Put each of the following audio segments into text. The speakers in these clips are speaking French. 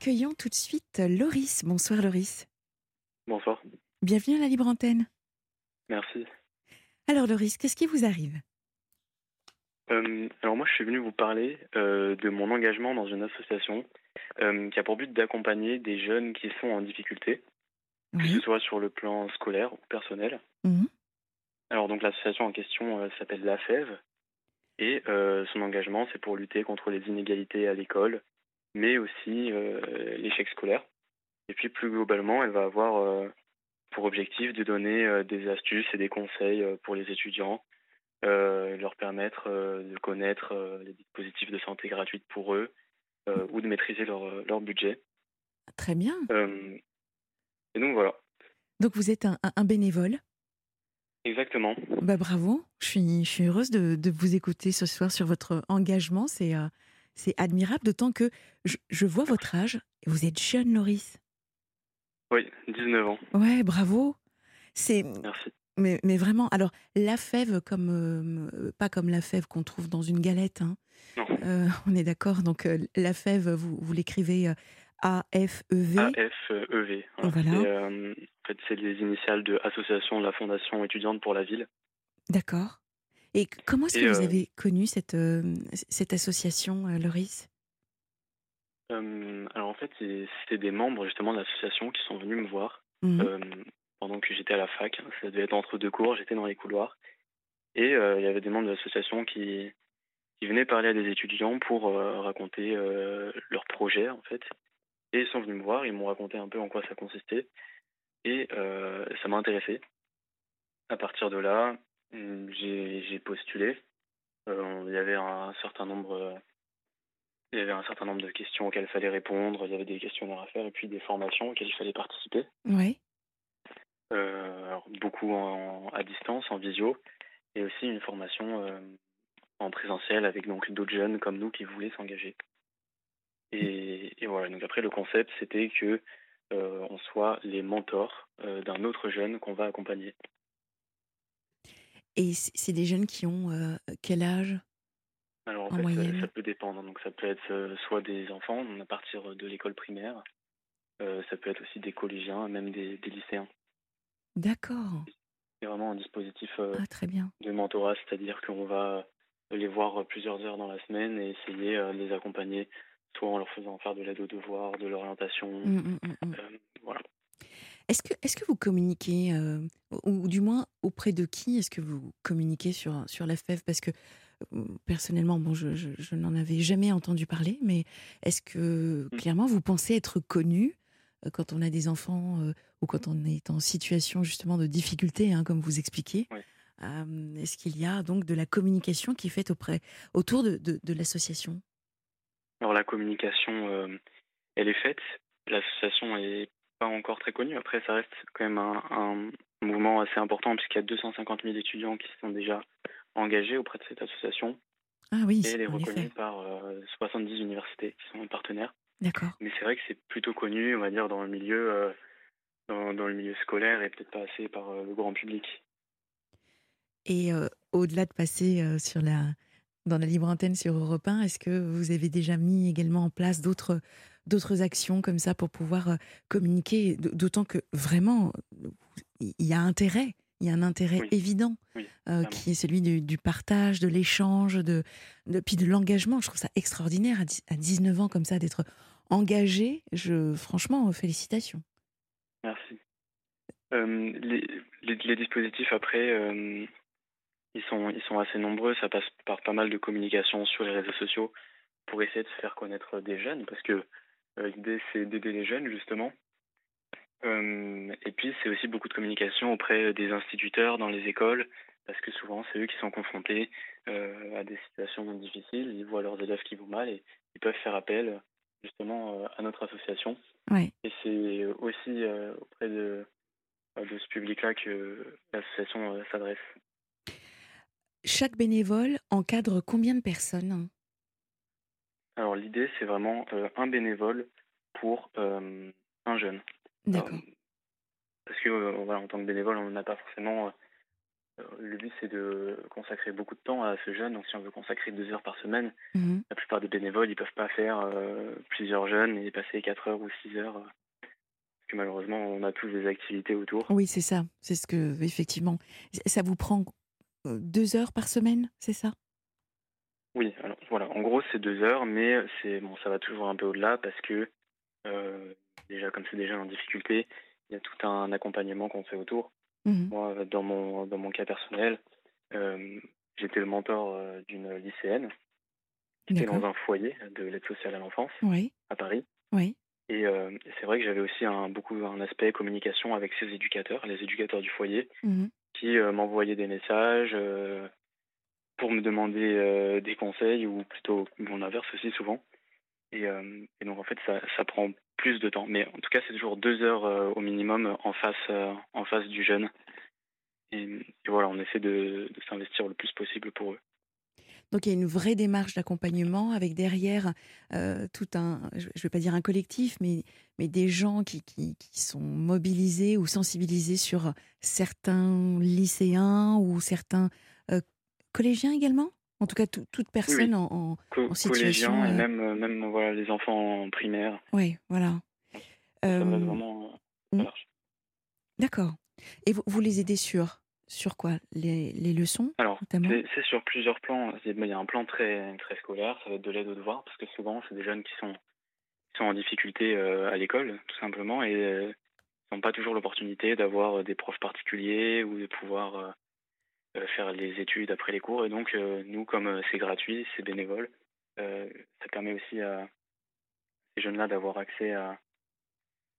Accueillons tout de suite Loris. Bonsoir Loris. Bonsoir. Bienvenue à la Libre Antenne. Merci. Alors Loris, qu'est-ce qui vous arrive? Euh, alors moi, je suis venu vous parler euh, de mon engagement dans une association euh, qui a pour but d'accompagner des jeunes qui sont en difficulté, que ce soit sur le plan scolaire ou personnel. Mhm. Alors donc l'association en question s'appelle La Fève et son engagement, c'est pour lutter contre les inégalités à l'école, mais aussi euh, l'échec scolaire. Et puis plus globalement, elle va avoir euh, pour objectif de donner euh, des astuces et des conseils pour les étudiants, leur permettre de connaître les dispositifs de santé gratuite pour eux ou de maîtriser leur, leur budget. Très bien. Et donc voilà, Donc vous êtes un, un- un bénévole. exactement. Bah bravo. Je suis, je suis heureuse de, de vous écouter ce soir sur votre engagement. C'est euh, c'est admirable, d'autant que je, je vois votre âge. Vous êtes jeune, Loris. Oui, 19 ans, Ouais, bravo. C'est merci. mais, mais vraiment. Alors la fève comme euh, pas comme la fève qu'on trouve dans une galette. hein. Non. Euh, on est d'accord. Donc euh, la fève, vous, vous l'écrivez A F E V. AFEV. Voilà. C'est, euh, en fait, c'est les initiales de Association de la Fondation étudiante pour la ville. D'accord. Et comment est-ce que vous euh, avez connu cette, cette association, euh, Loris? Alors en fait, c'est des membres justement de l'association qui sont venus me voir euh, pendant que j'étais à la fac. Ça devait être entre deux cours, j'étais dans les couloirs. Et il y avait des membres de l'association qui, qui venaient parler à des étudiants pour euh, raconter euh, leurs projets en fait. Et ils sont venus me voir, ils m'ont raconté un peu en quoi ça consistait. Et euh, ça m'a intéressé. À partir de là, j'ai j'ai postulé. Euh, il y avait un certain nombre, il y avait un certain nombre de questions auxquelles il fallait répondre. Il y avait des questionnaires à faire et puis des formations auxquelles il fallait participer. Ouais. Euh, beaucoup en, à distance, en visio, et aussi une formation euh, en présentiel avec donc d'autres jeunes comme nous qui voulaient s'engager. Et, et voilà. Donc après, le concept c'était que euh, on soit les mentors d'un autre jeune qu'on va accompagner. Et c'est des jeunes qui ont euh, quel âge? Alors en, En fait, moyenne? ça, peut dépendre. Donc ça peut être soit des enfants à partir de l'école primaire, euh, ça peut être aussi des collégiens, même des, des lycéens. D'accord. C'est vraiment un dispositif euh, Ah, très bien. de mentorat, c'est-à-dire qu'on va les voir plusieurs heures dans la semaine et essayer de les accompagner, soit en leur faisant faire de l'aide aux devoirs, de l'orientation. Mm, mm, mm, mm. euh, voilà. Est-ce que, est que vous communiquez, euh, ou, ou du moins auprès de qui est-ce que vous communiquez sur, sur la FEV Parce que euh, personnellement, bon, je, je- je n'en avais jamais entendu parler, mais est-ce que Mm. clairement vous pensez être connu euh, quand on a des enfants euh, ou quand on est en situation justement de difficulté, hein, comme vous expliquez? Oui. Euh, Est-ce qu'il y a donc de la communication qui est faite auprès, autour de, de- de l'association? Alors la communication, euh, elle est faite. L'association est pas encore très connue. Après, ça reste quand même un, un mouvement assez important puisqu'il y a 250 000 étudiants qui sont déjà engagés auprès de cette association Ah oui, et elle est reconnue par euh, 70 universités qui sont partenaires. D'accord. Mais c'est vrai que c'est plutôt connu, on va dire, dans le milieu, euh, dans, dans le milieu scolaire et peut-être pas assez par euh, le grand public. Et euh, au-delà de passer euh, sur la, dans la libre antenne sur Europe 1, est-ce que vous avez déjà mis également en place d'autres, d'autres actions comme ça pour pouvoir euh, communiquer D'autant que vraiment, il y a intérêt, il y a un intérêt Oui. évident Oui, euh, qui est celui du, du partage, de l'échange, de, de, puis de l'engagement. Je trouve ça extraordinaire à, à 19 ans comme ça d'être engagé. Je, franchement, félicitations. Merci. Euh, les, les, les dispositifs après, euh, ils sont ils sont assez nombreux. Ça passe par pas mal de communication sur les réseaux sociaux pour essayer de se faire connaître des jeunes, parce que l'idée c'est d'aider les jeunes justement. Euh, et puis c'est aussi beaucoup de communication auprès des instituteurs dans les écoles, parce que souvent c'est eux qui sont confrontés euh, à des situations difficiles. Ils voient leurs élèves qui vont mal et ils peuvent faire appel justement euh, à notre association. Ouais. Et c'est aussi euh, auprès de, de ce public-là que l'association euh, s'adresse. Chaque bénévole encadre combien de personnes? Alors l'idée, c'est vraiment euh, un bénévole pour euh, un jeune. D'accord. Euh, parce que voilà, en tant que bénévole, on n'a pas forcément le but, c'est de consacrer beaucoup de temps à ce jeune. Donc, si on veut consacrer deux heures par semaine, Mmh la plupart des bénévoles, ils peuvent pas faire plusieurs jeunes et passer quatre heures ou six heures. Parce que malheureusement, on a tous des activités autour. Oui, c'est ça. C'est ce que, effectivement. Ça vous prend deux heures par semaine, c'est ça? Oui, alors voilà, en gros, c'est deux heures, mais c'est bon, ça va toujours un peu au-delà parce que euh, déjà, comme c'est jeunes en difficulté, il y a tout un accompagnement qu'on fait autour. Mhm. Moi, dans mon, dans mon cas personnel, euh, j'étais le mentor euh, d'une lycéenne qui était dans un foyer de l'aide sociale à l'enfance Oui, à Paris. oui. Et c'est vrai que j'avais aussi un, beaucoup un aspect communication avec ses éducateurs, les éducateurs du foyer, Mhm. qui m'envoyaient des messages pour me demander euh, des conseils, ou plutôt mon inverse aussi souvent. Et, euh, donc en fait, ça, prend plus de temps. Mais en tout cas, c'est toujours deux heures euh, au minimum en face, en face du jeune. Et, voilà, on essaie de, s'investir le plus possible pour eux. Donc il y a une vraie démarche d'accompagnement avec derrière tout un, je ne vais pas dire un collectif, mais, mais des gens qui, qui, sont mobilisés ou sensibilisés sur certains lycéens ou certains collégiens également? En tout cas, tout- toute personne en, en- En situation, collégiens et euh, même, euh, même voilà, les enfants en primaire, Oui, voilà. ça Euh, vraiment large. D'accord. Et vous, vous les aidez sur, sur quoi? Les, les leçons Alors, c'est sur plusieurs plans. Il y a un plan très, très scolaire, ça va être de l'aide aux devoirs, parce que souvent, c'est des jeunes qui sont, qui sont en difficulté à l'école, tout simplement, et ils n'ont pas toujours l'opportunité d'avoir des profs particuliers ou de pouvoir faire les études après les cours. Et donc, euh, nous, comme euh, c'est gratuit, c'est bénévole, euh, ça permet aussi à ces jeunes-là d'avoir accès à,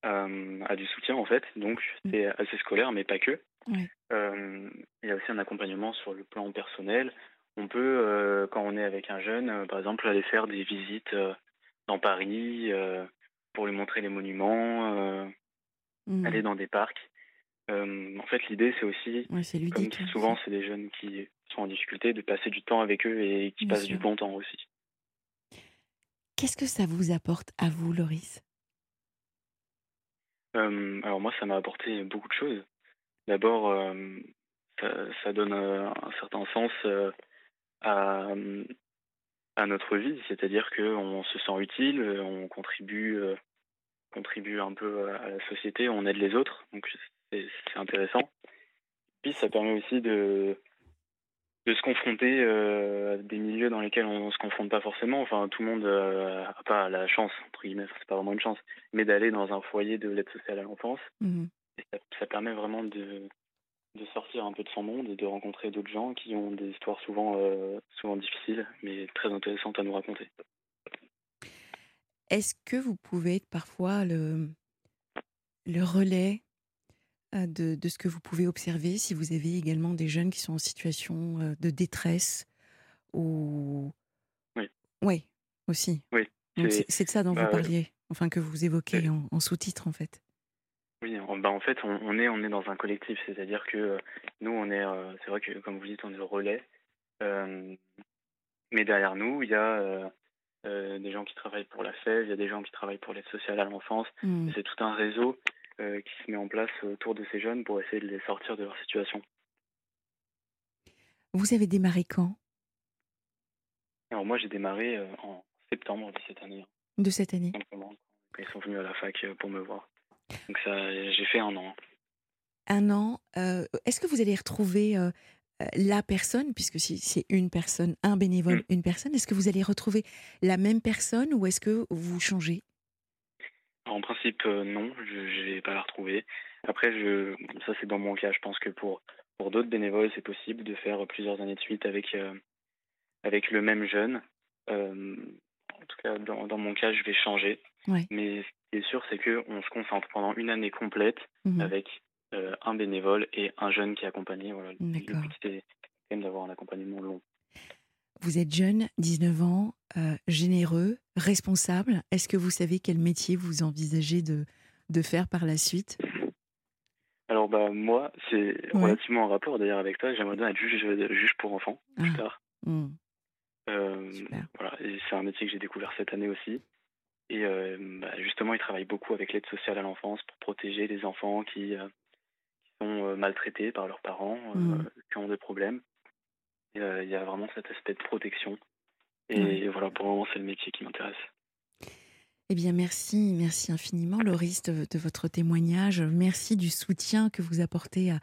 à, à du soutien, en fait. Donc, c'est assez scolaire, mais pas que. Euh, il y a aussi un accompagnement sur le plan personnel. On peut, euh, quand on est avec un jeune, euh, par exemple, aller faire des visites euh, dans Paris euh, pour lui montrer les monuments, euh, Mhm. aller dans des parcs. Euh, en fait, l'idée, c'est aussi, Ouais, comme hein, souvent, c'est des jeunes qui sont en difficulté, de passer du temps avec eux et qui Bien passent sûr. du bon temps aussi. Qu'est-ce que ça vous apporte à vous, Loris? Euh, alors moi, ça m'a apporté beaucoup de choses. D'abord, euh, ça, ça donne un certain sens à, à notre vie, c'est-à-dire qu'on se sent utile, on contribue, contribue un peu à la société, on aide les autres, donc c'est intéressant. Puis ça permet aussi de, de se confronter euh, à des milieux dans lesquels on ne se confronte pas forcément. Enfin, tout le monde n'a pas la chance, entre guillemets, c'est pas vraiment une chance, mais d'aller dans un foyer de l'aide sociale à l'enfance. Et ça, ça permet vraiment de, de sortir un peu de son monde et de rencontrer d'autres gens qui ont des histoires souvent, euh, souvent difficiles, mais très intéressantes à nous raconter. Est-ce que vous pouvez être parfois le, le relais euh, de, de ce que vous pouvez observer si vous avez également des jeunes qui sont en situation euh, de détresse ou... Oui. Oui, aussi. Oui, c'est- de ça dont bah, vous parliez, enfin que vous évoquez en, en sous-titre en fait. Oui, en, bah, en fait, on, on est, on est dans un collectif, c'est-à-dire que euh, nous, on est, euh, c'est vrai que comme vous dites, on est le relais, euh, mais derrière nous, il y a des gens qui travaillent pour la FEV, il y a des gens qui travaillent pour l'aide sociale à l'enfance. Hmm. C'est tout un réseau qui se met en place autour de ces jeunes pour essayer de les sortir de leur situation. Vous avez démarré quand? Alors moi, j'ai démarré euh, en septembre de cette année, de cette année ils sont venus à la fac euh, pour me voir. Donc ça, j'ai fait un an. Un an. euh, Est-ce que vous allez retrouver euh, euh, la personne, puisque si c'est une personne, un bénévole, Mm. une personne, est-ce que vous allez retrouver la même personne ou est-ce que vous changez? En principe, euh, non, je ne vais pas la retrouver. Après, je, ça c'est dans mon cas. Je pense que pour, pour d'autres bénévoles, c'est possible de faire plusieurs années de suite avec, euh, avec le même jeune. Euh, en tout cas, dans, dans mon cas, je vais changer. Ouais. Mais ce qui est sûr, c'est qu'on se concentre pendant une année complète Mhm. avec euh, un bénévole et un jeune qui est accompagné. Voilà. Le but, c'est quand même d'avoir un accompagnement long. Vous êtes jeune, 19 ans, euh, généreux, responsable. Est-ce que vous savez quel métier vous envisagez de, de faire par la suite? Alors, bah, moi, c'est Ouais. relativement en rapport d'ailleurs avec ça. J'aimerais bien être juge, juge pour enfants plus Ah. tard. Hmm, Euh, voilà, c'est un métier que j'ai découvert cette année aussi. Et euh, bah, justement, il travaille beaucoup avec l'aide sociale à l'enfance pour protéger les enfants qui, euh, qui sont maltraités par leurs parents, Mmh. qui ont des problèmes. Et, il y a vraiment cet aspect de protection. Et voilà, pour le moment, c'est le métier qui m'intéresse. Eh bien, merci, merci infiniment, Loris, de, de votre témoignage. Merci du soutien que vous apportez à,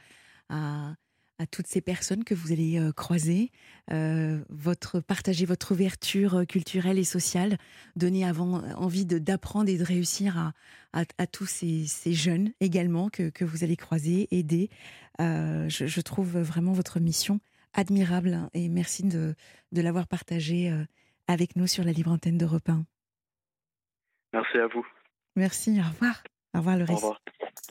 à, à toutes ces personnes que vous allez euh, croiser, euh, votre, partager votre ouverture culturelle et sociale, donner avant, envie d'apprendre et de réussir à, à, à tous ces, ces jeunes également que, que vous allez croiser, aider. Euh, je, je trouve vraiment votre mission admirable hein, et merci de, de l'avoir partagée euh, avec nous sur la libre antenne d'Europe 1. Merci à vous. Merci, au revoir. Au revoir, Au Loris. revoir.